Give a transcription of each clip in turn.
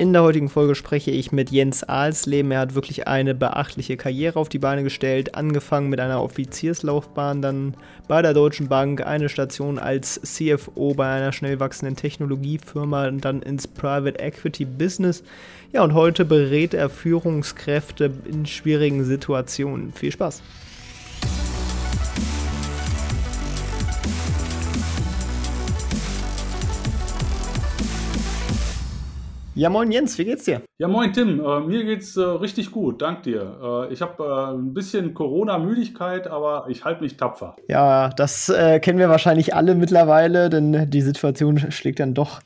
In der heutigen Folge spreche ich mit Jens Alsleben. Er hat wirklich eine beachtliche Karriere auf die Beine gestellt, angefangen mit einer Offizierslaufbahn, dann bei der Deutschen Bank, eine Station als CFO bei einer schnell wachsenden Technologiefirma und dann ins Private Equity Business. Ja, und heute berät er Führungskräfte in schwierigen Situationen. Viel Spaß! Ja, moin Jens, wie geht's dir? Ja, moin Tim, äh, mir geht's äh, richtig gut, dank dir. Äh, ich habe äh, ein bisschen Corona-Müdigkeit, aber ich halte mich tapfer. Ja, das äh, kennen wir wahrscheinlich alle mittlerweile, denn die Situation schlägt dann doch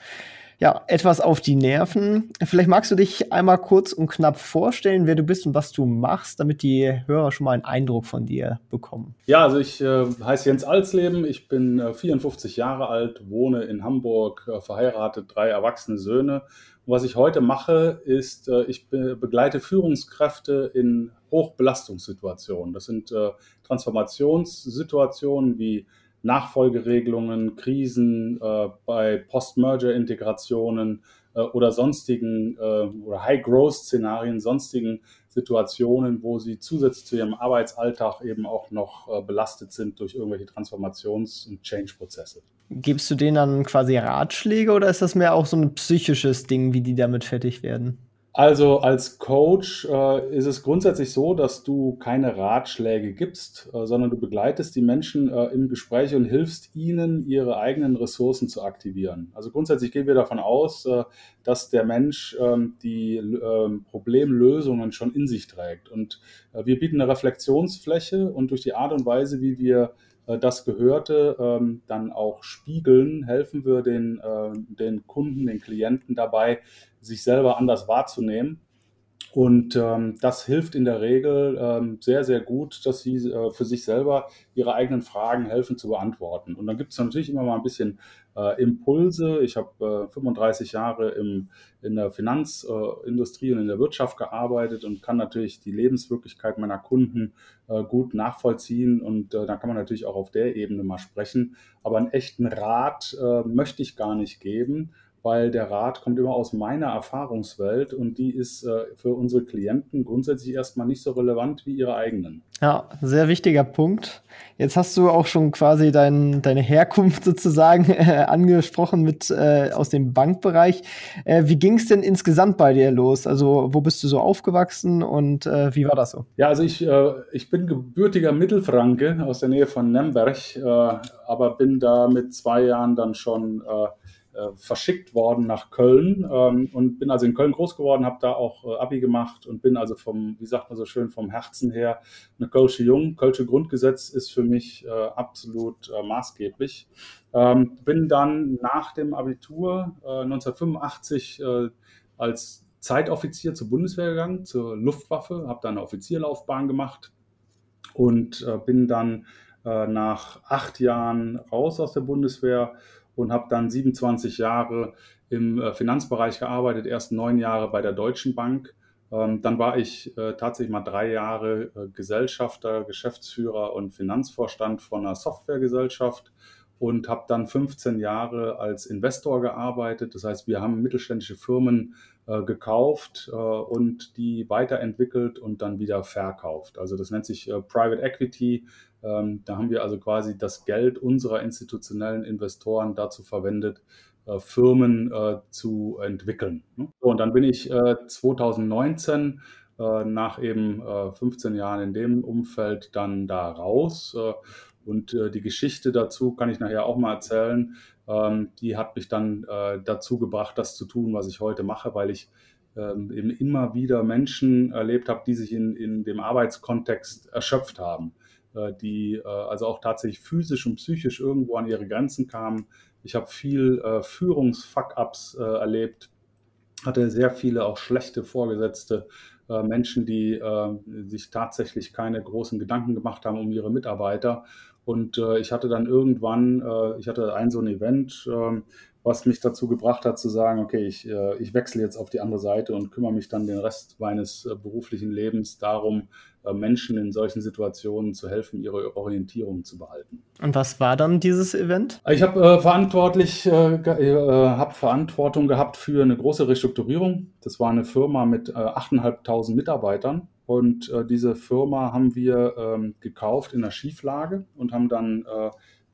ja, etwas auf die Nerven. Vielleicht magst du dich einmal kurz und knapp vorstellen, wer du bist und was du machst, damit die Hörer schon mal einen Eindruck von dir bekommen. Ja, also ich äh, heiße Jens Alsleben, ich bin äh, 54 Jahre alt, wohne in Hamburg, äh, verheiratet, drei erwachsene Söhne was ich heute mache, ist, äh, ich begleite Führungskräfte in Hochbelastungssituationen. Das sind äh, Transformationssituationen wie Nachfolgeregelungen, Krisen äh, bei Post-Merger-Integrationen oder sonstigen oder High-Growth-Szenarien, sonstigen Situationen, wo sie zusätzlich zu ihrem Arbeitsalltag eben auch noch belastet sind durch irgendwelche Transformations- und Change-Prozesse. Gibst du denen dann quasi Ratschläge oder ist das mehr auch so ein psychisches Ding, wie die damit fertig werden? Also als Coach äh, ist es grundsätzlich so, dass du keine Ratschläge gibst, äh, sondern du begleitest die Menschen äh, im Gespräch und hilfst ihnen, ihre eigenen Ressourcen zu aktivieren. Also grundsätzlich gehen wir davon aus, äh, dass der Mensch ähm, die ähm, Problemlösungen schon in sich trägt. Und äh, wir bieten eine Reflexionsfläche und durch die Art und Weise, wie wir das Gehörte ähm, dann auch spiegeln, helfen wir den, äh, den Kunden, den Klienten dabei, sich selber anders wahrzunehmen. Und ähm, das hilft in der Regel ähm, sehr, sehr gut, dass sie äh, für sich selber ihre eigenen Fragen helfen zu beantworten. Und dann gibt es natürlich immer mal ein bisschen äh, Impulse. Ich habe äh, 35 Jahre im, in der Finanzindustrie und in der Wirtschaft gearbeitet und kann natürlich die Lebenswirklichkeit meiner Kunden äh, gut nachvollziehen. Und äh, da kann man natürlich auch auf der Ebene mal sprechen. Aber einen echten Rat äh, möchte ich gar nicht geben weil der Rat kommt immer aus meiner Erfahrungswelt und die ist äh, für unsere Klienten grundsätzlich erstmal nicht so relevant wie ihre eigenen. Ja, sehr wichtiger Punkt. Jetzt hast du auch schon quasi dein, deine Herkunft sozusagen äh, angesprochen mit äh, aus dem Bankbereich. Äh, wie ging es denn insgesamt bei dir los? Also wo bist du so aufgewachsen und äh, wie war das so? Ja, also ich, äh, ich bin gebürtiger Mittelfranke aus der Nähe von Nemberg, äh, aber bin da mit zwei Jahren dann schon verschickt worden nach Köln ähm, und bin also in Köln groß geworden, habe da auch äh, Abi gemacht und bin also vom, wie sagt man so schön, vom Herzen her eine Kölsche Jung. Kölsche Grundgesetz ist für mich äh, absolut äh, maßgeblich. Ähm, bin dann nach dem Abitur 1985 äh, als Zeitoffizier zur Bundeswehr gegangen, zur Luftwaffe, habe da eine Offizierlaufbahn gemacht und bin dann nach acht Jahren raus aus der Bundeswehr und habe dann 27 Jahre im äh, Finanzbereich gearbeitet, erst neun Jahre bei der Deutschen Bank. Ähm, dann war ich äh, tatsächlich mal drei Jahre äh, Gesellschafter, Geschäftsführer und Finanzvorstand von einer Softwaregesellschaft und habe dann 15 Jahre als Investor gearbeitet. Das heißt, wir haben mittelständische Firmen gekauft und die weiterentwickelt und dann wieder verkauft. Also das nennt sich Private Equity. Ähm, da haben wir also quasi das Geld unserer institutionellen Investoren dazu verwendet, äh, Firmen äh, zu entwickeln. Ne? Und dann bin ich 2019 äh, nach eben 15 Jahren in dem Umfeld dann da raus. Und die Geschichte dazu kann ich nachher auch mal erzählen. Ähm, die hat mich dann dazu gebracht, das zu tun, was ich heute mache, weil ich ähm, eben immer wieder Menschen erlebt habe, die sich in, in dem Arbeitskontext erschöpft haben. Äh, die äh, also auch tatsächlich physisch und psychisch irgendwo an ihre Grenzen kamen. Ich habe viel äh, Führungsfuck-ups erlebt, hatte sehr viele auch schlechte Vorgesetzte, Menschen, die sich tatsächlich keine großen Gedanken gemacht haben um ihre Mitarbeiter. Und äh, ich hatte dann irgendwann, äh, ich hatte ein so ein Event, äh, was mich dazu gebracht hat zu sagen, okay, ich, äh, ich wechsle jetzt auf die andere Seite und kümmere mich dann den Rest meines äh, beruflichen Lebens darum, äh, Menschen in solchen Situationen zu helfen, ihre Orientierung zu behalten. Und was war dann dieses Event? Ich habe verantwortlich, habe Verantwortung gehabt für eine große Restrukturierung. Das war eine Firma mit äh, 8.500 Mitarbeitern. Und diese Firma haben wir ähm, gekauft in der Schieflage und haben dann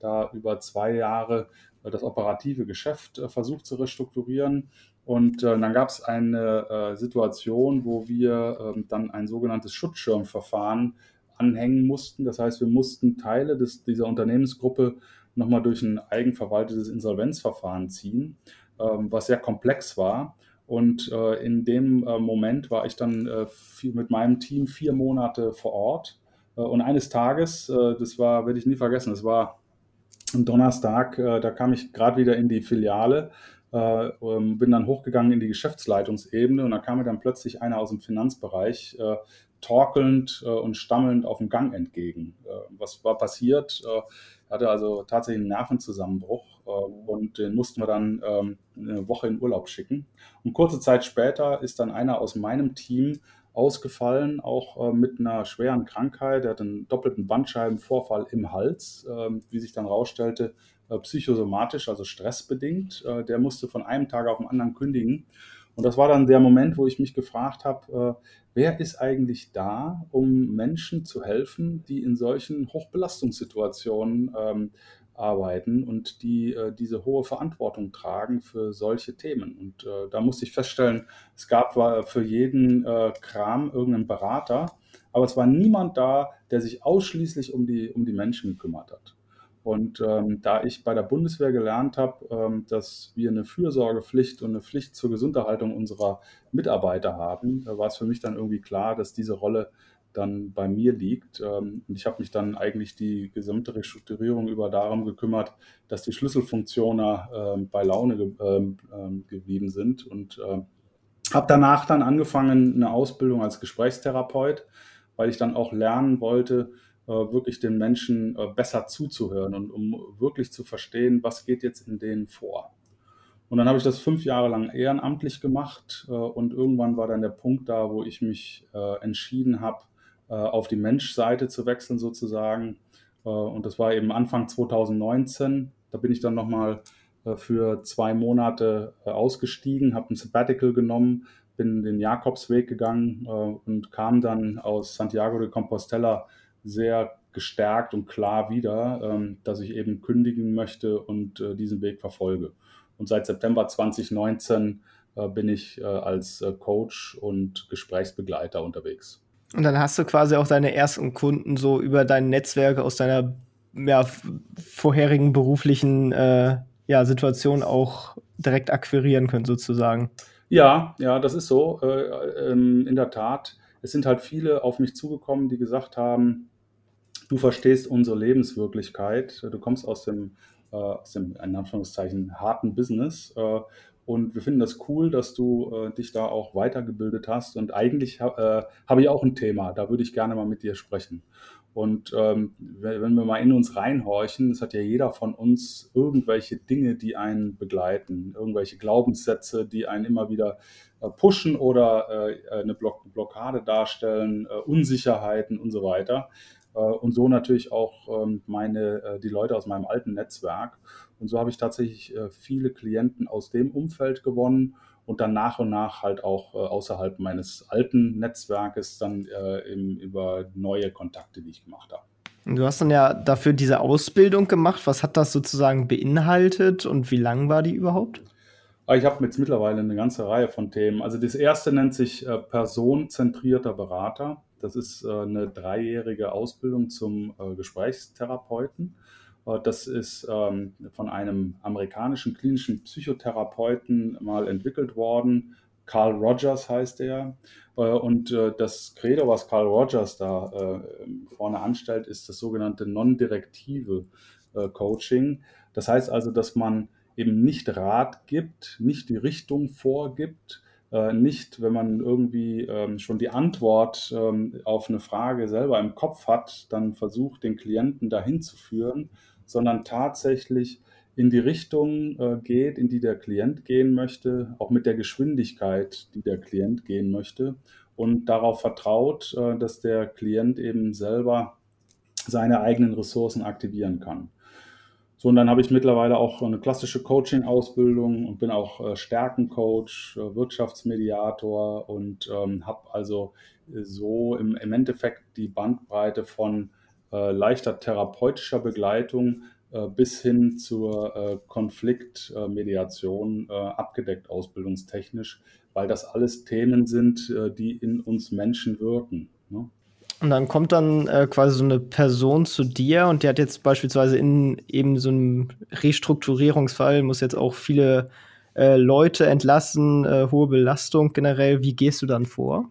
da über zwei Jahre das operative Geschäft versucht zu restrukturieren und äh, dann gab es eine äh, Situation, wo wir äh, dann ein sogenanntes Schutzschirmverfahren anhängen mussten. Das heißt, wir mussten Teile des, dieser Unternehmensgruppe nochmal durch ein eigenverwaltetes Insolvenzverfahren ziehen, ähm, was sehr komplex war. Und äh, in dem äh, Moment war ich dann äh, mit meinem Team vier Monate vor Ort. und eines Tages, das war, werde ich nie vergessen, das war Donnerstag, da kam ich gerade wieder in die Filiale äh, ähm, bin dann hochgegangen in die Geschäftsleitungsebene und da kam mir dann plötzlich einer aus dem Finanzbereich äh, torkelnd äh, und stammelnd auf dem Gang entgegen. Äh, was war passiert? Äh, er hatte also tatsächlich einen Nervenzusammenbruch äh, und den mussten wir dann ähm, eine Woche in Urlaub schicken. Und kurze Zeit später ist dann einer aus meinem Team ausgefallen, auch mit einer schweren Krankheit. Er hat einen doppelten Bandscheibenvorfall im Hals, ähm, wie sich dann herausstellte, äh, psychosomatisch, also stressbedingt. Äh, der musste von einem Tag auf den anderen kündigen. Und das war dann der Moment, wo ich mich gefragt habe, äh, wer ist eigentlich da, um Menschen zu helfen, die in solchen Hochbelastungssituationen ähm, arbeiten und die äh, diese hohe Verantwortung tragen für solche Themen. Und äh, da musste ich feststellen, es gab für jeden äh, Kram irgendeinen Berater, aber es war niemand da, der sich ausschließlich um die, um die Menschen gekümmert hat. Und ähm, da ich bei der Bundeswehr gelernt habe, ähm, dass wir eine Fürsorgepflicht und eine Pflicht zur Gesunderhaltung unserer Mitarbeiter haben, da war es für mich dann irgendwie klar, dass diese Rolle dann bei mir liegt. Ähm, und ich habe mich dann eigentlich die gesamte Restrukturierung über darum gekümmert, dass die Schlüsselfunktionen äh, bei Laune ähm, ähm, geblieben sind. Und habe danach dann angefangen, eine Ausbildung als Gesprächstherapeut, weil ich dann auch lernen wollte, äh, wirklich den Menschen äh, besser zuzuhören und um wirklich zu verstehen, was geht jetzt in denen vor. Und dann habe ich das fünf Jahre lang ehrenamtlich gemacht äh, und irgendwann war dann der Punkt da, wo ich mich entschieden habe, auf die Menschseite zu wechseln sozusagen. Und das war eben Anfang 2019. Da bin ich dann nochmal für zwei Monate ausgestiegen, habe ein Sabbatical genommen, bin den Jakobsweg gegangen und kam dann aus Santiago de Compostela sehr gestärkt und klar wieder, ähm, dass ich eben kündigen möchte und äh, diesen Weg verfolge. Und seit September 2019 äh, bin ich äh, als Coach und Gesprächsbegleiter unterwegs. Und dann hast du quasi auch deine ersten Kunden so über dein Netzwerk aus deiner ja, vorherigen beruflichen äh, ja, Situation auch direkt akquirieren können, sozusagen. Ja, ja, das ist so. Äh, ähm, in der Tat. Es sind halt viele auf mich zugekommen, die gesagt haben, du verstehst unsere Lebenswirklichkeit, du kommst aus dem, äh, aus dem in Anführungszeichen, harten Business äh, und wir finden das cool, dass du äh, dich da auch weitergebildet hast und eigentlich äh, habe ich auch ein Thema, da würde ich gerne mal mit dir sprechen. Und ähm, wenn wir mal in uns reinhorchen, es hat ja jeder von uns irgendwelche Dinge, die einen begleiten, irgendwelche Glaubenssätze, die einen immer wieder äh, pushen oder äh, eine Block Blockade darstellen, äh, Unsicherheiten und so weiter. Äh, und so natürlich auch ähm, meine, äh, die Leute aus meinem alten Netzwerk. Und so habe ich tatsächlich äh, viele Klienten aus dem Umfeld gewonnen und dann nach und nach halt auch außerhalb meines alten Netzwerkes dann eben über neue Kontakte, die ich gemacht habe. Du hast dann ja dafür diese Ausbildung gemacht. Was hat das sozusagen beinhaltet und wie lang war die überhaupt? Ich habe jetzt mittlerweile eine ganze Reihe von Themen. Also das erste nennt sich personenzentrierter Berater. Das ist äh, eine dreijährige Ausbildung zum äh, Gesprächstherapeuten. Äh, das ist ähm, von einem amerikanischen klinischen Psychotherapeuten mal entwickelt worden. Carl Rogers heißt er. Und das Credo, was Carl Rogers da vorne anstellt, ist das sogenannte non-direktive Coaching. Das heißt also, dass man eben nicht Rat gibt, nicht die Richtung vorgibt, äh, nicht, wenn man irgendwie ähm, schon die Antwort ähm, auf eine Frage selber im Kopf hat, dann versucht, den Klienten dahin zu führen, sondern tatsächlich in die Richtung äh, geht, in die der Klient gehen möchte, auch mit der Geschwindigkeit, die der Klient gehen möchte und darauf vertraut, äh, dass der Klient eben selber seine eigenen Ressourcen aktivieren kann. So, und dann habe ich mittlerweile auch eine klassische Coaching-Ausbildung und bin auch äh, Stärkencoach, äh, Wirtschaftsmediator und ähm, habe also äh, so im, im, Endeffekt die Bandbreite von äh, leichter therapeutischer Begleitung äh, bis hin zur äh, Konfliktmediation abgedeckt ausbildungstechnisch, weil das alles Themen sind, die in uns Menschen wirken. Ne? Und dann kommt dann äh, quasi so eine Person zu dir und die hat jetzt beispielsweise in eben so einem Restrukturierungsfall, muss jetzt auch viele äh, Leute entlassen, äh, hohe Belastung generell. Wie gehst du dann vor?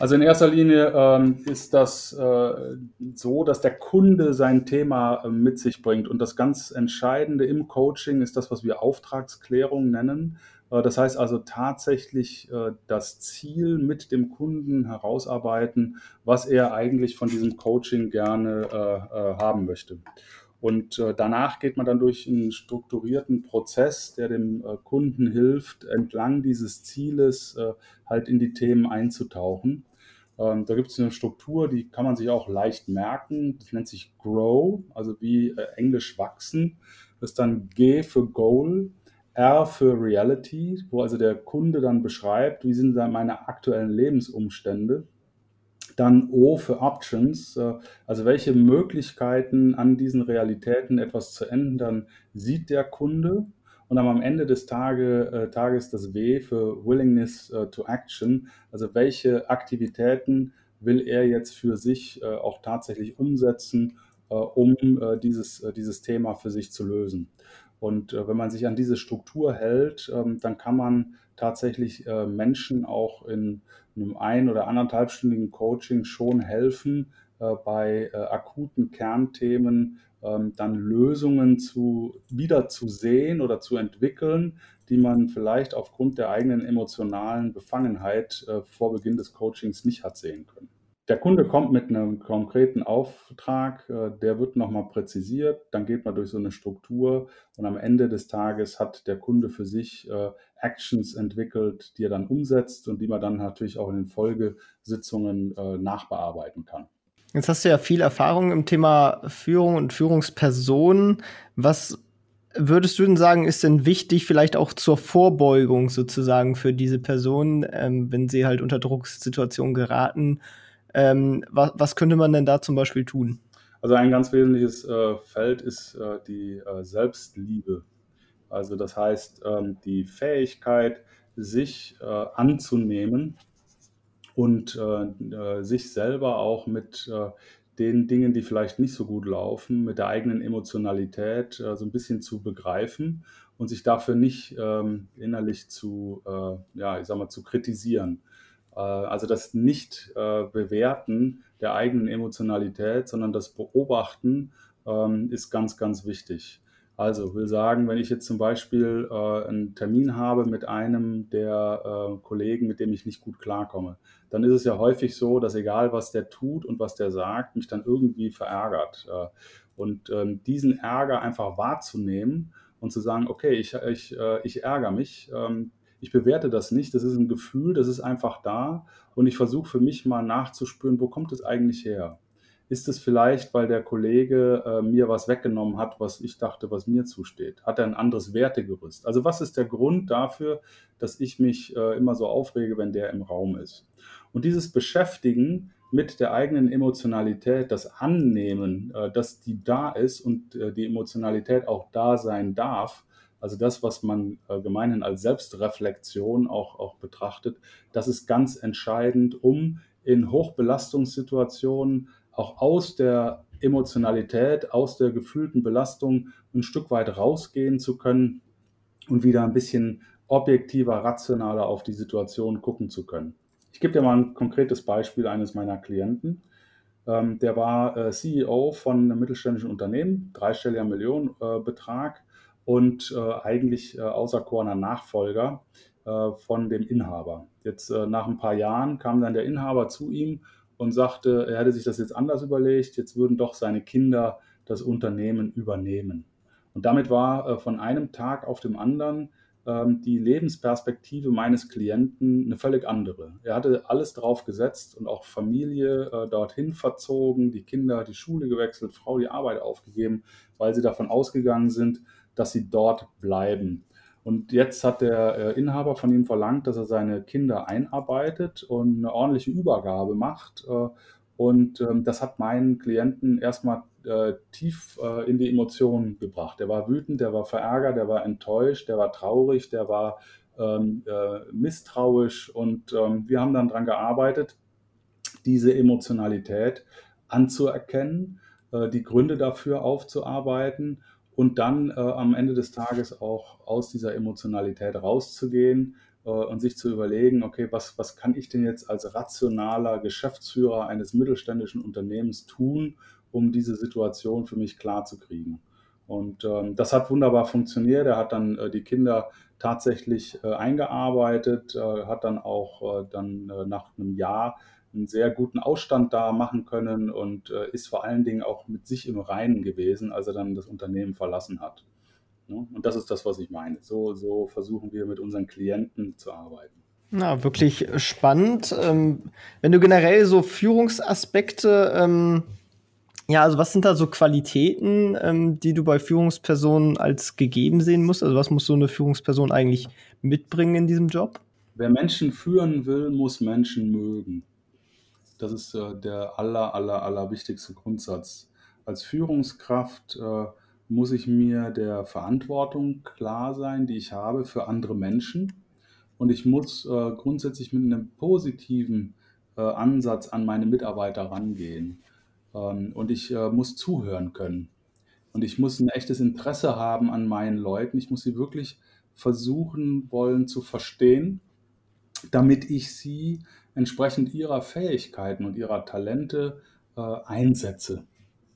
Also in erster Linie ähm, ist das äh, so, dass der Kunde sein Thema äh, mit sich bringt. Und das ganz Entscheidende im Coaching ist das, was wir Auftragsklärung nennen. Äh, das heißt also tatsächlich äh, das Ziel mit dem Kunden herausarbeiten, was er eigentlich von diesem Coaching gerne äh, haben möchte. Und danach geht man dann durch einen strukturierten Prozess, der dem Kunden hilft, entlang dieses Zieles halt in die Themen einzutauchen. Ähm, da gibt es eine Struktur, die kann man sich auch leicht merken. Das nennt sich Grow, also wie Englisch wachsen. Das ist dann G für Goal, R für Reality, wo also der Kunde dann beschreibt, wie sind da meine aktuellen Lebensumstände. Dann O für Options, äh, also welche Möglichkeiten an diesen Realitäten etwas zu ändern sieht der Kunde. Und am Ende des Tage, äh, Tages das W für Willingness äh, to Action, also welche Aktivitäten will er jetzt für sich auch tatsächlich umsetzen, um dieses, dieses Thema für sich zu lösen. Und wenn man sich an diese Struktur hält, ähm, dann kann man tatsächlich Menschen auch in einem ein- oder anderthalbstündigen Coaching schon helfen, äh, bei äh, akuten Kernthemen ähm, dann Lösungen zu, wieder zu sehen oder zu entwickeln, die man vielleicht aufgrund der eigenen emotionalen Befangenheit äh, vor Beginn des Coachings nicht hat sehen können. Der Kunde kommt mit einem konkreten Auftrag, äh, der wird nochmal präzisiert, dann geht man durch so eine Struktur und am Ende des Tages hat der Kunde für sich äh, Actions entwickelt, die er dann umsetzt und die man dann natürlich auch in den Folgesitzungen äh, nachbearbeiten kann. Jetzt hast du ja viel Erfahrung im Thema Führung und Führungspersonen. Was würdest du denn sagen, ist denn wichtig, vielleicht auch zur Vorbeugung sozusagen für diese Personen, ähm, wenn sie halt unter Drucksituationen geraten? Ähm, was, was, könnte man denn da zum Beispiel tun? Also ein ganz wesentliches äh, Feld ist äh, die äh, Selbstliebe. Also das heißt, ähm, die Fähigkeit, sich äh, anzunehmen und äh, äh, sich selber auch mit den Dingen, die vielleicht nicht so gut laufen, mit der eigenen Emotionalität so ein bisschen zu begreifen und sich dafür nicht ähm, innerlich zu, ja, ich sag mal, zu kritisieren. Äh, also das Nicht-Bewerten äh, der eigenen Emotionalität, sondern das Beobachten ähm, ist ganz, ganz wichtig. Also will sagen, wenn ich jetzt zum Beispiel äh, einen Termin habe mit einem der Kollegen, mit dem ich nicht gut klarkomme, dann ist es ja häufig so, dass egal was der tut und was der sagt, mich dann irgendwie verärgert. Und ähm, diesen Ärger einfach wahrzunehmen und zu sagen, okay, ich, ich, ich ärgere mich, ähm, ich bewerte das nicht, das ist ein Gefühl, das ist einfach da und ich versuche für mich mal nachzuspüren, wo kommt es eigentlich her? Ist es vielleicht, weil der Kollege äh, mir was weggenommen hat, was ich dachte, was mir zusteht? Hat er ein anderes Wertegerüst? Also was ist der Grund dafür, dass ich mich äh, immer so aufrege, wenn der im Raum ist? Und dieses Beschäftigen mit der eigenen Emotionalität, das Annehmen, äh, dass die da ist und äh, die Emotionalität auch da sein darf, also das, was man äh, gemeinhin als Selbstreflexion auch, auch betrachtet, das ist ganz entscheidend, um in Hochbelastungssituationen auch aus der Emotionalität, aus der gefühlten Belastung ein Stück weit rausgehen zu können und wieder ein bisschen objektiver, rationaler auf die Situation gucken zu können. Ich gebe dir mal ein konkretes Beispiel eines meiner Klienten. Ähm, der war äh, CEO von einem mittelständischen Unternehmen, dreistelliger Millionenbetrag und äh, eigentlich äh, auserkorener Nachfolger äh, von dem Inhaber. Jetzt nach ein paar Jahren kam dann der Inhaber zu ihm und sagte, er hätte sich das jetzt anders überlegt, jetzt würden doch seine Kinder das Unternehmen übernehmen. Und damit war von einem Tag auf dem anderen ähm, die Lebensperspektive meines Klienten eine völlig andere. Er hatte alles drauf gesetzt und auch Familie äh, dorthin verzogen, die Kinder die Schule gewechselt, Frau die Arbeit aufgegeben, weil sie davon ausgegangen sind, dass sie dort bleiben. Und jetzt hat der äh, Inhaber von ihm verlangt, dass er seine Kinder einarbeitet und eine ordentliche Übergabe macht. Äh, und ähm, das hat meinen Klienten erstmal äh, tief in die Emotionen gebracht. Der war wütend, der war verärgert, der war enttäuscht, der war traurig, der war ähm, äh, misstrauisch. Und ähm, wir haben dann daran gearbeitet, diese Emotionalität anzuerkennen, die Gründe dafür aufzuarbeiten und dann äh, am Ende des Tages auch aus dieser Emotionalität rauszugehen äh, und sich zu überlegen, okay, was, was kann ich denn jetzt als rationaler Geschäftsführer eines mittelständischen Unternehmens tun, um diese Situation für mich klar zu kriegen. Und ähm, das hat wunderbar funktioniert. Er hat dann äh, die Kinder tatsächlich äh, eingearbeitet, äh, hat dann auch äh, dann äh, nach einem Jahr einen sehr guten Ausstand da machen können und äh, ist vor allen Dingen auch mit sich im Reinen gewesen, als er dann das Unternehmen verlassen hat. Ja, und das ist das, was ich meine. So, so versuchen wir mit unseren Klienten zu arbeiten. Na, wirklich spannend. Ähm, wenn du generell so Führungsaspekte ähm ja, also was sind da so Qualitäten, ähm, die du bei Führungspersonen als gegeben sehen musst? Also was muss so eine Führungsperson eigentlich mitbringen in diesem Job? Wer Menschen führen will, muss Menschen mögen. Das ist äh, der aller, aller, aller wichtigste Grundsatz. Als Führungskraft äh, muss ich mir der Verantwortung klar sein, die ich habe für andere Menschen. Und ich muss äh, grundsätzlich mit einem positiven äh, Ansatz an meine Mitarbeiter rangehen. Ähm, und ich äh, muss zuhören können. Und ich muss ein echtes Interesse haben an meinen Leuten. Ich muss sie wirklich versuchen wollen zu verstehen, damit ich sie entsprechend ihrer Fähigkeiten und ihrer Talente äh, einsetze.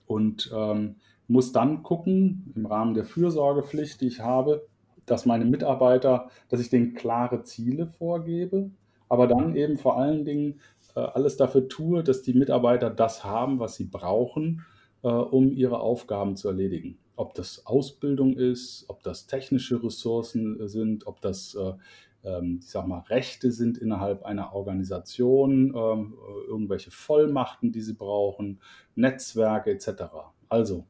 Und ähm, muss dann gucken, im Rahmen der Fürsorgepflicht, die ich habe, dass meine Mitarbeiter, dass ich denen klare Ziele vorgebe, aber dann eben vor allen Dingen äh, alles dafür tue, dass die Mitarbeiter das haben, was sie brauchen, äh, um ihre Aufgaben zu erledigen. Ob das Ausbildung ist, ob das technische Ressourcen äh, sind, ob das ähm, ich sag mal, Rechte sind innerhalb einer Organisation, ähm, irgendwelche Vollmachten, die sie brauchen, Netzwerke etc. Also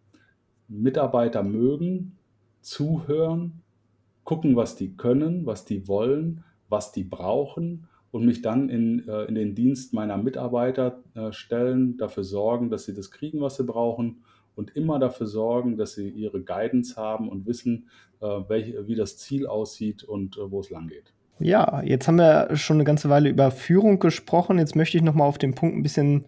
Mitarbeiter mögen, zuhören, gucken, was die können, was die wollen, was die brauchen und mich dann in, äh, in den Dienst meiner Mitarbeiter äh, stellen, dafür sorgen, dass sie das kriegen, was sie brauchen und immer dafür sorgen, dass sie ihre Guidance haben und wissen, äh, wie das Ziel aussieht und wo es lang geht. Ja, jetzt haben wir schon eine ganze Weile über Führung gesprochen. Jetzt möchte ich noch mal auf den Punkt ein bisschen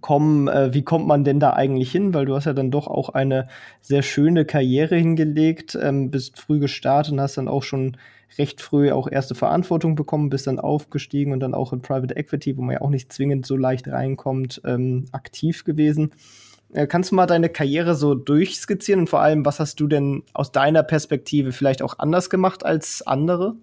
kommen, äh, wie kommt man denn da eigentlich hin? Weil du hast ja dann doch auch eine sehr schöne Karriere hingelegt, ähm, bist früh gestartet und hast dann auch schon recht früh auch erste Verantwortung bekommen, bist dann aufgestiegen und dann auch in Private Equity, wo man ja auch nicht zwingend so leicht reinkommt, ähm, aktiv gewesen. Äh, kannst du mal deine Karriere so durchskizzieren und vor allem, was hast du denn aus deiner Perspektive vielleicht auch anders gemacht als andere?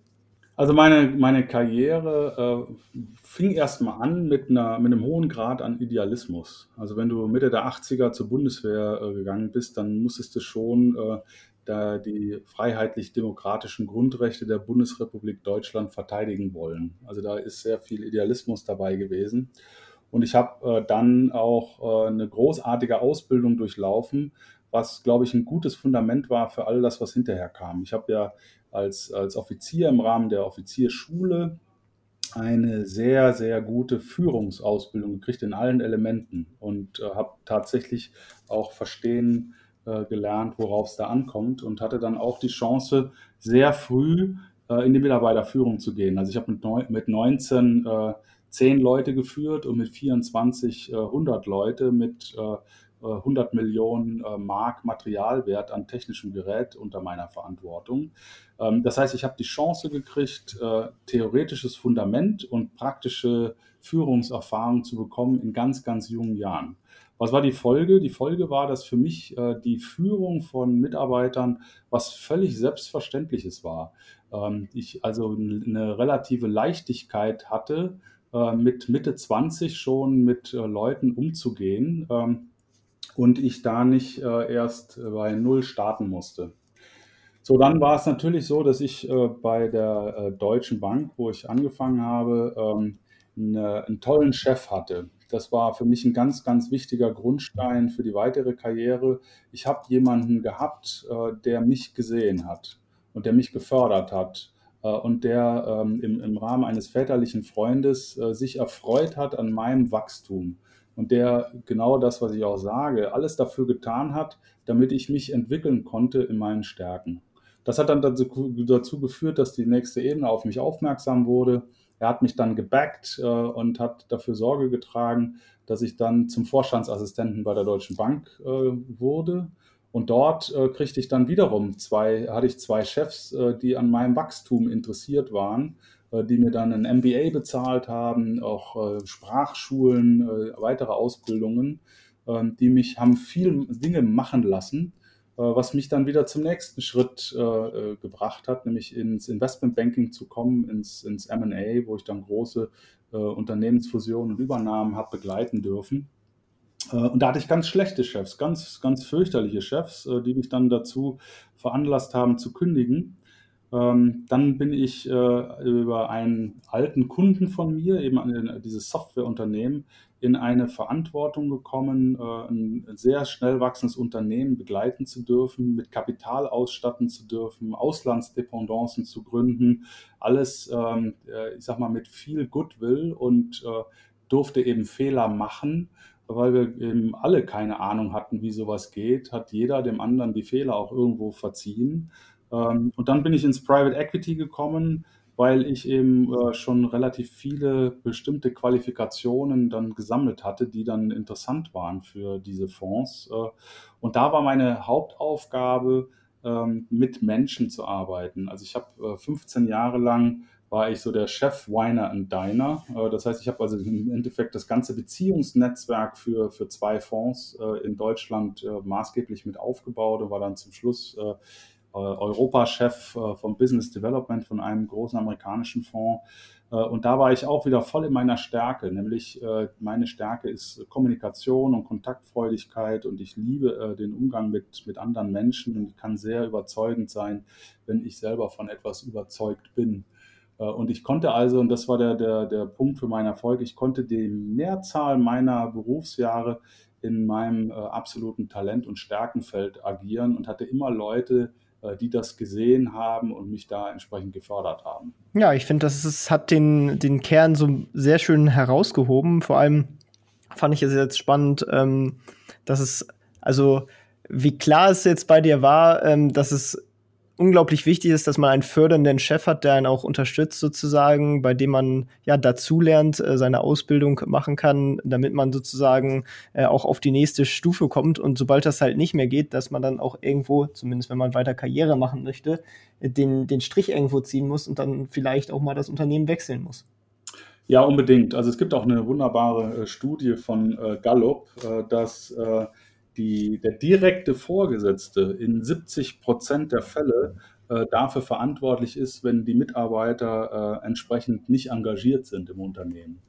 Also meine, meine Karriere äh, fing erstmal an mit, einer, mit einem hohen Grad an Idealismus. Also wenn du Mitte der 80er zur Bundeswehr äh, gegangen bist, dann musstest du schon äh, da die freiheitlich-demokratischen Grundrechte der Bundesrepublik Deutschland verteidigen wollen. Also da ist sehr viel Idealismus dabei gewesen. Und ich habe äh, dann auch äh, eine großartige Ausbildung durchlaufen, was, glaube ich, ein gutes Fundament war für all das, was hinterher kam. Ich habe ja als, als Offizier im Rahmen der Offizierschule eine sehr, sehr gute Führungsausbildung gekriegt in allen Elementen und äh, habe tatsächlich auch verstehen äh, gelernt, worauf es da ankommt und hatte dann auch die Chance, sehr früh äh, in die Mitarbeiterführung zu gehen. Also ich habe mit, mit 19 äh, 10 Leute geführt und mit 24 100 äh, Leute mit 100 äh, Millionen Mark Materialwert an technischem Gerät unter meiner Verantwortung. Ähm, das heißt, ich habe die Chance gekriegt, theoretisches Fundament und praktische Führungserfahrung zu bekommen in ganz, ganz jungen Jahren Was war die Folge? Die Folge war, dass für mich äh, die Führung von Mitarbeitern was völlig Selbstverständliches war. Ähm, ich also eine relative Leichtigkeit hatte, äh, mit Mitte 20 schon mit äh, Leuten umzugehen ähm, und ich da nicht äh, erst bei Null starten musste. So, dann war es natürlich so, dass ich äh, bei der äh, Deutschen Bank, wo ich angefangen habe, ähm, eine, einen tollen Chef hatte. Das war für mich ein ganz, ganz wichtiger Grundstein für die weitere Karriere. Ich habe jemanden gehabt, äh, der mich gesehen hat und der mich gefördert hat äh, und der ähm, im, im, Rahmen eines väterlichen Freundes äh, sich erfreut hat an meinem Wachstum und der genau das, was ich auch sage, alles dafür getan hat, damit ich mich entwickeln konnte in meinen Stärken. Das hat dann dazu, dazu geführt, dass die nächste Ebene auf mich aufmerksam wurde er hat mich dann gebackt äh, und hat dafür Sorge getragen, dass ich dann zum Vorstandsassistenten bei der Deutschen Bank äh, wurde. Und dort äh, kriegte ich dann wiederum zwei, hatte ich zwei Chefs, äh, die an meinem Wachstum interessiert waren, die mir dann ein MBA bezahlt haben, auch äh, Sprachschulen, weitere Ausbildungen, ähm, die mich haben viel Dinge machen lassen äh, was mich dann wieder zum nächsten Schritt äh, äh, gebracht hat, nämlich ins Investmentbanking zu kommen, ins, ins MA, wo ich dann große äh, Unternehmensfusionen und Übernahmen habe begleiten dürfen. Äh, und da hatte ich ganz schlechte Chefs, ganz, ganz fürchterliche Chefs, äh, die mich dann dazu veranlasst haben zu kündigen. Ähm, dann bin ich über einen alten Kunden von mir, eben dieses Softwareunternehmen, in eine Verantwortung gekommen, äh, ein sehr schnell wachsendes Unternehmen begleiten zu dürfen, mit Kapital ausstatten zu dürfen, Auslandsdependancen zu gründen, alles, ähm, äh, ich sag mal, mit viel Goodwill und äh, durfte eben Fehler machen, weil wir eben alle keine Ahnung hatten, wie sowas geht, hat jeder dem anderen die Fehler auch irgendwo verziehen. Ähm, und dann bin ich ins Private Equity gekommen, weil ich eben äh, schon relativ viele bestimmte Qualifikationen dann gesammelt hatte, die dann interessant waren für diese Fonds. Äh, und da war meine Hauptaufgabe, ähm, mit Menschen zu arbeiten. Also ich habe äh, 15 Jahre lang war ich so der Chef Winer and Diner. Äh, das heißt, ich habe also im Endeffekt das ganze Beziehungsnetzwerk für, für zwei Fonds äh, in Deutschland maßgeblich mit aufgebaut und war dann zum Schluss Europachef äh, vom Business Development von einem großen amerikanischen Fonds. Äh, und da war ich auch wieder voll in meiner Stärke, nämlich meine Stärke ist Kommunikation und Kontaktfreudigkeit und ich liebe den Umgang mit, mit anderen Menschen und kann sehr überzeugend sein, wenn ich selber von etwas überzeugt bin. Und ich konnte also, und das war der, der, der Punkt für meinen Erfolg, ich konnte die Mehrzahl meiner Berufsjahre in meinem äh, absoluten Talent- und Stärkenfeld agieren und hatte immer Leute, äh, die das gesehen haben und mich da entsprechend gefördert haben. Ja, ich finde, das ist, hat den, den Kern so sehr schön herausgehoben. Vor allem fand ich es jetzt spannend, ähm, dass es, also wie klar es jetzt bei dir war, ähm, dass es unglaublich wichtig ist, dass man einen fördernden Chef hat, der einen auch unterstützt sozusagen, bei dem man ja dazulernt, äh, seine Ausbildung machen kann, damit man sozusagen äh, auch auf die nächste Stufe kommt und sobald das halt nicht mehr geht, dass man dann auch irgendwo, zumindest wenn man weiter Karriere machen möchte, den, den Strich irgendwo ziehen muss und dann vielleicht auch mal das Unternehmen wechseln muss. Ja, unbedingt. Also es gibt auch eine wunderbare äh, Studie von äh, Gallup, äh, dass äh, die, der direkte Vorgesetzte in 70 Prozent der Fälle äh, dafür verantwortlich ist, wenn die Mitarbeiter äh, entsprechend nicht engagiert sind im Unternehmen.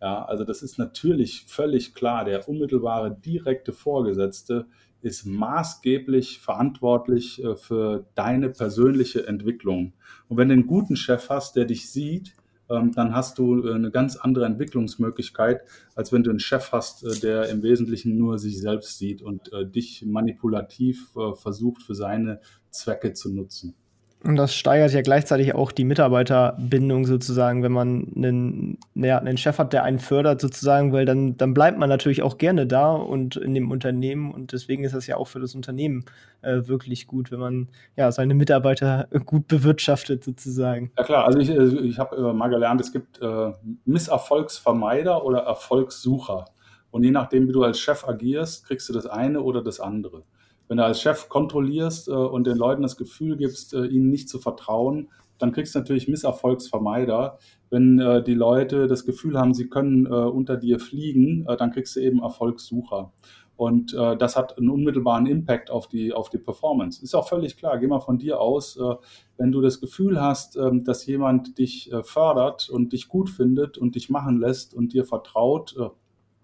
Ja, also das ist natürlich völlig klar. Der unmittelbare direkte Vorgesetzte ist maßgeblich verantwortlich äh, für deine persönliche Entwicklung. Und wenn du einen guten Chef hast, der dich sieht, dann hast du äh, eine ganz andere Entwicklungsmöglichkeit, als wenn du einen Chef hast, äh, der im Wesentlichen nur sich selbst sieht und äh, dich manipulativ versucht für seine Zwecke zu nutzen. Und das steigert ja gleichzeitig auch die Mitarbeiterbindung sozusagen, wenn man einen, ja, einen Chef hat, der einen fördert sozusagen, weil dann, dann bleibt man natürlich auch gerne da und in dem Unternehmen und deswegen ist das ja auch für das Unternehmen äh, wirklich gut, wenn man ja seine Mitarbeiter gut bewirtschaftet sozusagen. Ja klar, also ich, also ich habe äh, mal gelernt, es gibt äh, Misserfolgsvermeider oder Erfolgssucher und je nachdem, wie du als Chef agierst, kriegst du das eine oder das andere. Wenn du als Chef kontrollierst äh, und den Leuten das Gefühl gibst, äh, ihnen nicht zu vertrauen, dann kriegst du natürlich Misserfolgsvermeider. Wenn äh, die Leute das Gefühl haben, sie können äh, unter dir fliegen, äh, dann kriegst du eben Erfolgssucher. Und äh, das hat einen unmittelbaren Impact auf die, auf die Performance. Ist auch völlig klar. Geh mal von dir aus, äh, wenn du das Gefühl hast, äh, dass jemand dich äh, fördert und dich gut findet und dich machen lässt und dir vertraut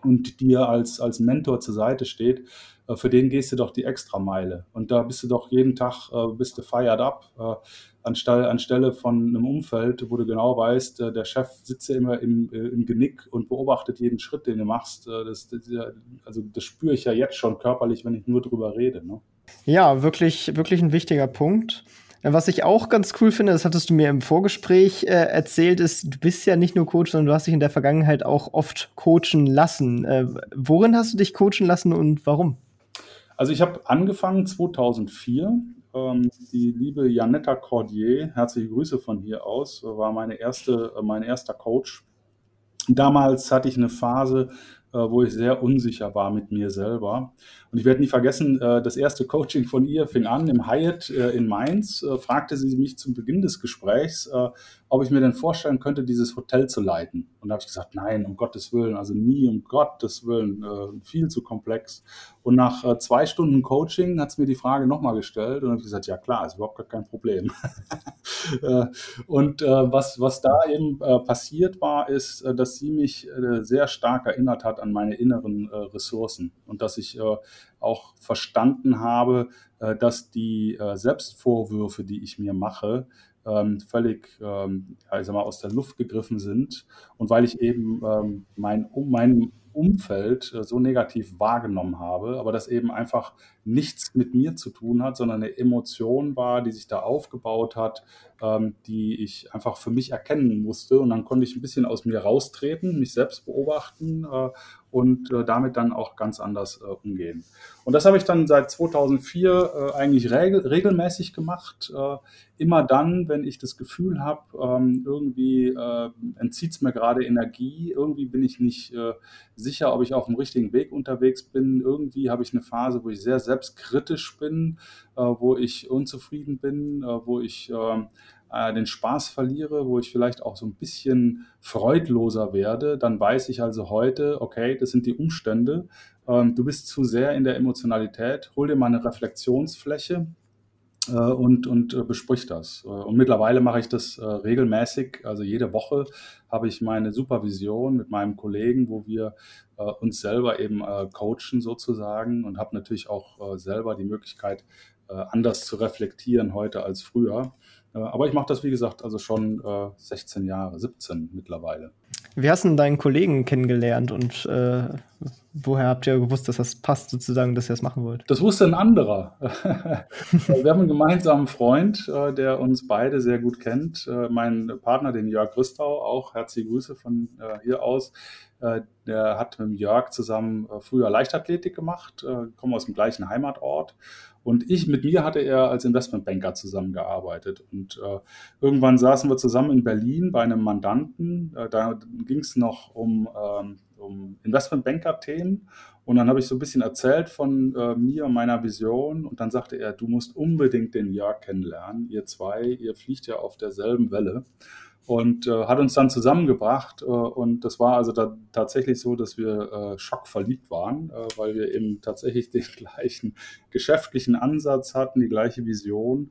und dir als, als Mentor zur Seite steht, äh, für den gehst du doch die Extrameile. Und da bist du doch jeden Tag, äh, bist du fired up, äh, anstelle, anstelle von einem Umfeld, wo du genau weißt, der Chef sitzt ja immer im, im Genick und beobachtet jeden Schritt, den du machst. Das, das, also das spüre ich ja jetzt schon körperlich, wenn ich nur drüber rede. Ne? Ja, wirklich, wirklich ein wichtiger Punkt. Was ich auch ganz cool finde, das hattest du mir im Vorgespräch äh, erzählt, ist, du bist ja nicht nur Coach, sondern du hast dich in der Vergangenheit auch oft coachen lassen. Äh, worin hast du dich coachen lassen und warum? Also ich habe angefangen 2004. Ähm, die liebe Janetta Cordier, herzliche Grüße von hier aus, war meine erste, äh, mein erster Coach. Damals hatte ich eine Phase, äh, wo ich sehr unsicher war mit mir selber. Und ich werde nie vergessen, äh, das erste Coaching von ihr fing an im Hyatt äh, in Mainz, fragte sie mich zum Beginn des Gesprächs, ob ich mir denn vorstellen könnte, dieses Hotel zu leiten. Und da habe ich gesagt, nein, um Gottes Willen, also nie, um Gottes Willen, viel zu komplex. Und nach zwei Stunden Coaching hat sie mir die Frage nochmal gestellt und habe gesagt, ja klar, ist überhaupt gar kein Problem. und was, was da eben passiert war, ist, dass sie mich sehr stark erinnert hat an meine inneren Ressourcen und dass ich auch verstanden habe, äh, dass die äh, Selbstvorwürfe, die ich mir mache, ähm, völlig ähm, ja, ich sag mal, aus der Luft gegriffen sind. Und weil ich eben ähm, mein, mein Umfeld äh, so negativ wahrgenommen habe, aber das eben einfach nichts mit mir zu tun hat, sondern eine Emotion war, die sich da aufgebaut hat, ähm, die ich einfach für mich erkennen musste. Und dann konnte ich ein bisschen aus mir raustreten, mich selbst beobachten äh, und äh, damit dann auch ganz anders äh, umgehen. Und das habe ich dann seit 2004 äh, eigentlich regel regelmäßig gemacht. Äh, immer dann, wenn ich das Gefühl habe, ähm, irgendwie äh, entzieht es mir gerade Energie, irgendwie bin ich nicht sicher, ob ich auf dem richtigen Weg unterwegs bin. Irgendwie habe ich eine Phase, wo ich sehr selbstkritisch bin, wo ich unzufrieden bin, wo ich ähm, äh, den Spaß verliere, wo ich vielleicht auch so ein bisschen freudloser werde, dann weiß ich also heute, okay, das sind die Umstände. Ähm, du bist zu sehr in der Emotionalität. Hol dir mal eine Reflexionsfläche, äh, und, und äh, besprich das. Äh, und mittlerweile mache ich das äh, regelmäßig. Also jede Woche habe ich meine Supervision mit meinem Kollegen, wo wir äh, uns selber eben äh, coachen sozusagen und habe natürlich auch selber die Möglichkeit, anders zu reflektieren heute als früher. Äh, aber ich mache das, wie gesagt, also schon äh, 16 Jahre, 17 mittlerweile. Wie hast du denn deinen Kollegen kennengelernt und äh, woher habt ihr gewusst, dass das passt, sozusagen, dass ihr das machen wollt? Das wusste ein anderer. Wir haben einen gemeinsamen Freund, äh, der uns beide sehr gut kennt. Äh, mein Partner, den Jörg Rüstau, auch herzliche Grüße von äh, hier aus. Der hat mit Jörg zusammen früher Leichtathletik gemacht, kommen aus dem gleichen Heimatort und ich, mit mir hatte er als Investmentbanker zusammengearbeitet. Und äh, irgendwann saßen wir zusammen in Berlin bei einem Mandanten. Äh, da ging es noch um, ähm, um Investmentbanker-Themen. Und dann habe ich so ein bisschen erzählt von äh, mir und meiner Vision. Und dann sagte er, du musst unbedingt den Jörg kennenlernen. Ihr zwei, ihr fliegt ja auf derselben Welle und äh, hat uns dann zusammengebracht. Äh, und das war also da tatsächlich so, dass wir äh, schockverliebt waren, äh, weil wir eben tatsächlich den gleichen geschäftlichen Ansatz hatten, die gleiche Vision.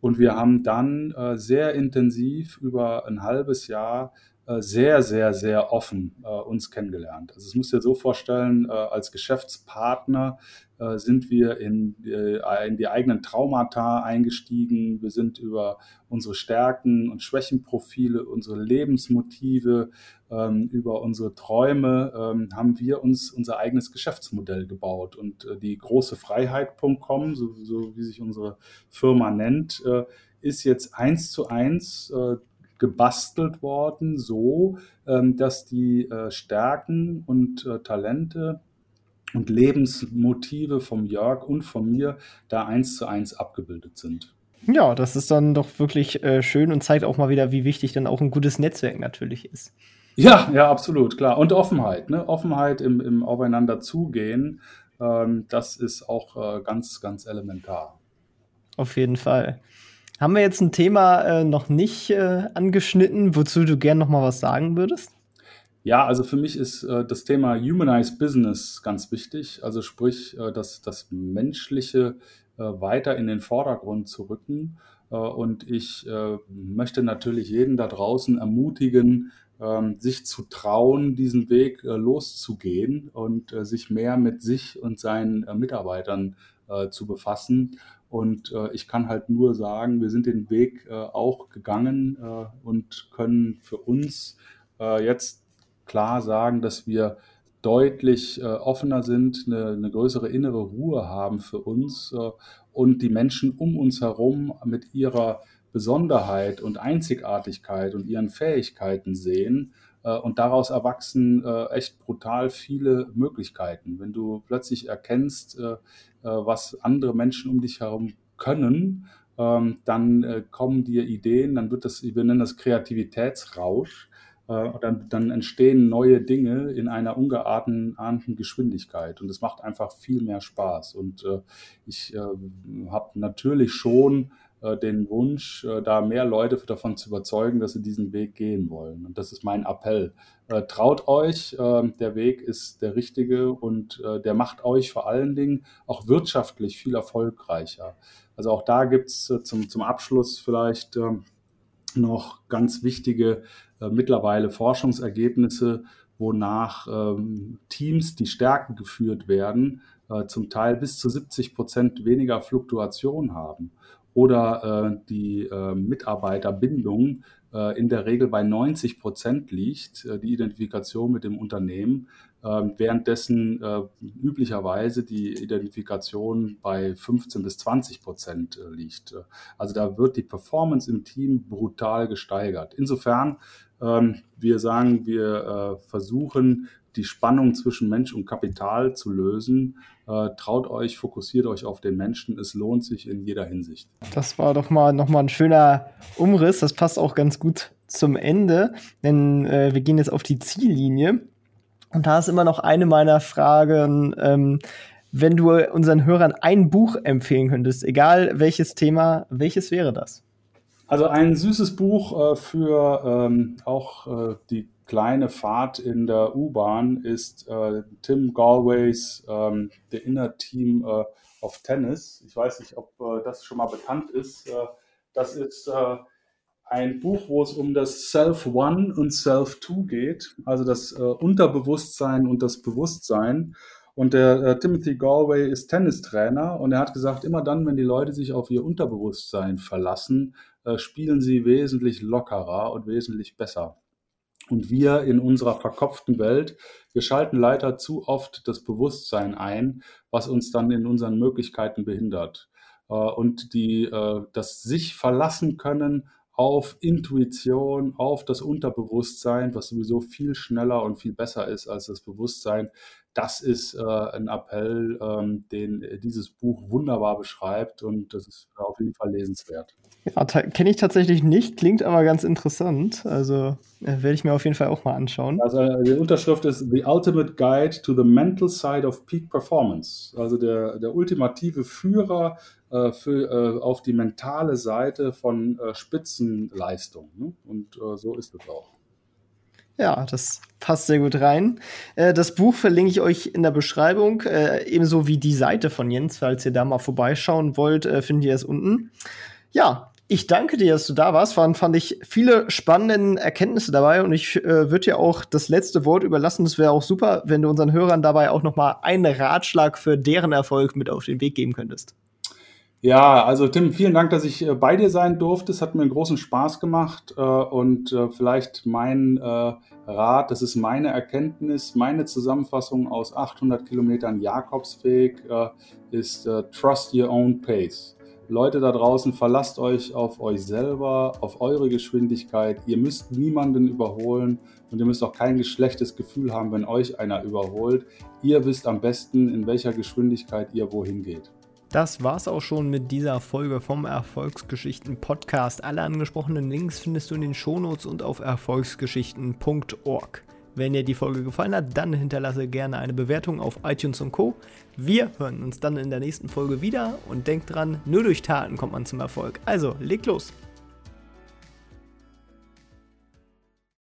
Und wir haben dann äh, sehr intensiv über ein halbes Jahr sehr, sehr, sehr offen äh, uns kennengelernt. Also es muss dir so vorstellen, äh, als Geschäftspartner äh, sind wir in, äh, in die eigenen Traumata eingestiegen. Wir sind über unsere Stärken und Schwächenprofile, unsere Lebensmotive, ähm, über unsere Träume ähm, haben wir uns unser eigenes Geschäftsmodell gebaut. Und äh, die große Freiheit.com, so, so wie sich unsere Firma nennt, ist jetzt eins zu eins gebastelt worden, so ähm, dass die äh, Stärken und äh, Talente und Lebensmotive vom Jörg und von mir da eins zu eins abgebildet sind. Ja, das ist dann doch wirklich äh, schön und zeigt auch mal wieder, wie wichtig dann auch ein gutes Netzwerk natürlich ist. Ja, ja, absolut, klar. Und Offenheit, ne? Offenheit im, im Aufeinander zugehen Ähm, das ist auch äh, ganz, ganz elementar. Auf jeden Fall. Haben wir jetzt ein Thema äh, noch nicht äh, angeschnitten, wozu du gern noch mal was sagen würdest? Ja, also für mich ist äh, das Thema Humanized Business ganz wichtig. Also sprich, äh, das, das Menschliche äh, weiter in den Vordergrund zu rücken. Äh, und ich möchte natürlich jeden da draußen ermutigen, ähm, sich zu trauen, diesen Weg loszugehen und sich mehr mit sich und seinen Mitarbeitern zu befassen. Und ich kann halt nur sagen, wir sind den Weg auch gegangen und können für uns jetzt klar sagen, dass wir deutlich äh, offener sind, eine, eine, größere innere Ruhe haben für uns äh, und die Menschen um uns herum mit ihrer Besonderheit und Einzigartigkeit und ihren Fähigkeiten sehen. Äh, und daraus erwachsen äh, echt brutal viele Möglichkeiten. Wenn du plötzlich erkennst, äh, was andere Menschen um dich herum können, ähm, dann kommen dir Ideen, dann wird das, wir nennen das Kreativitätsrausch dann, dann, entstehen neue Dinge in einer ungeahnten Geschwindigkeit und es macht einfach viel mehr Spaß. Und äh, ich äh, habe natürlich schon den Wunsch, äh, da mehr Leute davon zu überzeugen, dass sie diesen Weg gehen wollen. Und das ist mein Appell. Äh, traut euch, der Weg ist der richtige und der macht euch vor allen Dingen auch wirtschaftlich viel erfolgreicher. Also auch da gibt es zum, zum Abschluss vielleicht ähm, noch ganz wichtige äh, mittlerweile Forschungsergebnisse, wonach ähm, Teams, die Stärken geführt werden, äh, zum Teil bis zu 70 Prozent weniger Fluktuation haben oder äh, die äh, Mitarbeiterbindung äh, in der Regel bei 90 Prozent liegt, die Identifikation mit dem Unternehmen, ähm, währenddessen äh, üblicherweise die Identifikation bei 15 bis 20 Prozent liegt. Also da wird die Performance im Team brutal gesteigert. Insofern, ähm, wir sagen, wir versuchen, die Spannung zwischen Mensch und Kapital zu lösen. Traut euch, fokussiert euch auf den Menschen. Es lohnt sich in jeder Hinsicht. Das war doch mal nochmal ein schöner Umriss. Das passt auch ganz gut zum Ende, denn äh, wir gehen jetzt auf die Ziellinie. Und da ist immer noch eine meiner Fragen, ähm, wenn du unseren Hörern ein Buch empfehlen könntest, egal welches Thema, welches wäre das? Also ein süßes Buch äh, für ähm, auch äh, die kleine Fahrt in der U-Bahn ist äh, Tim Galways ähm, The Inner Team äh, of Tennis. Ich weiß nicht, ob äh, das schon mal bekannt ist. Äh, das ist ein Buch, wo es um das Self-One und Self-Two geht, also das äh, Unterbewusstsein und das Bewusstsein. Und der äh, Timothy Galway ist Tennistrainer und er hat gesagt, immer dann, wenn die Leute sich auf ihr Unterbewusstsein verlassen, äh, spielen sie wesentlich lockerer und wesentlich besser. Und wir in unserer verkopften Welt, wir schalten leider zu oft das Bewusstsein ein, was uns dann in unseren Möglichkeiten behindert. Äh, und die, äh, das sich verlassen können auf Intuition, auf das Unterbewusstsein, was sowieso viel schneller und viel besser ist als das Bewusstsein. Das ist äh, ein Appell, ähm, den dieses Buch wunderbar beschreibt und das ist auf jeden Fall lesenswert. Ja, kenne ich tatsächlich nicht, klingt aber ganz interessant. Also äh, werde ich mir auf jeden Fall auch mal anschauen. Also die Unterschrift ist The Ultimate Guide to the Mental Side of Peak Performance. Also der, der ultimative Führer äh, für, äh, auf die mentale Seite von äh, Spitzenleistung. Ne? Und äh, so ist es auch. Ja, das passt sehr gut rein. Äh, das Buch verlinke ich euch in der Beschreibung, äh, ebenso wie die Seite von Jens, falls ihr da mal vorbeischauen wollt, findet ihr es unten. Ja, ich danke dir, dass du da warst. Waren, fand ich viele spannende Erkenntnisse dabei und ich äh, würde dir auch das letzte Wort überlassen. Es wäre auch super, wenn du unseren Hörern dabei auch noch mal einen Ratschlag für deren Erfolg mit auf den Weg geben könntest. Ja, also Tim, vielen Dank, dass ich äh, bei dir sein durfte. Es hat mir einen großen Spaß gemacht äh, und äh, vielleicht mein Rat, das ist meine Erkenntnis, meine Zusammenfassung aus 800 Kilometern Jakobsweg ist Trust Your Own Pace. Leute da draußen, verlasst euch auf euch selber, auf eure Geschwindigkeit. Ihr müsst niemanden überholen und ihr müsst auch kein schlechtes Gefühl haben, wenn euch einer überholt. Ihr wisst am besten, in welcher Geschwindigkeit ihr wohin geht. Das war's auch schon mit dieser Folge vom Erfolgsgeschichten Podcast. Alle angesprochenen Links findest du in den Shownotes und auf erfolgsgeschichten.org. Wenn dir die Folge gefallen hat, dann hinterlasse gerne eine Bewertung auf iTunes und Co. Wir hören uns dann in der nächsten Folge wieder und denk dran, nur durch Taten kommt man zum Erfolg. Also, leg los!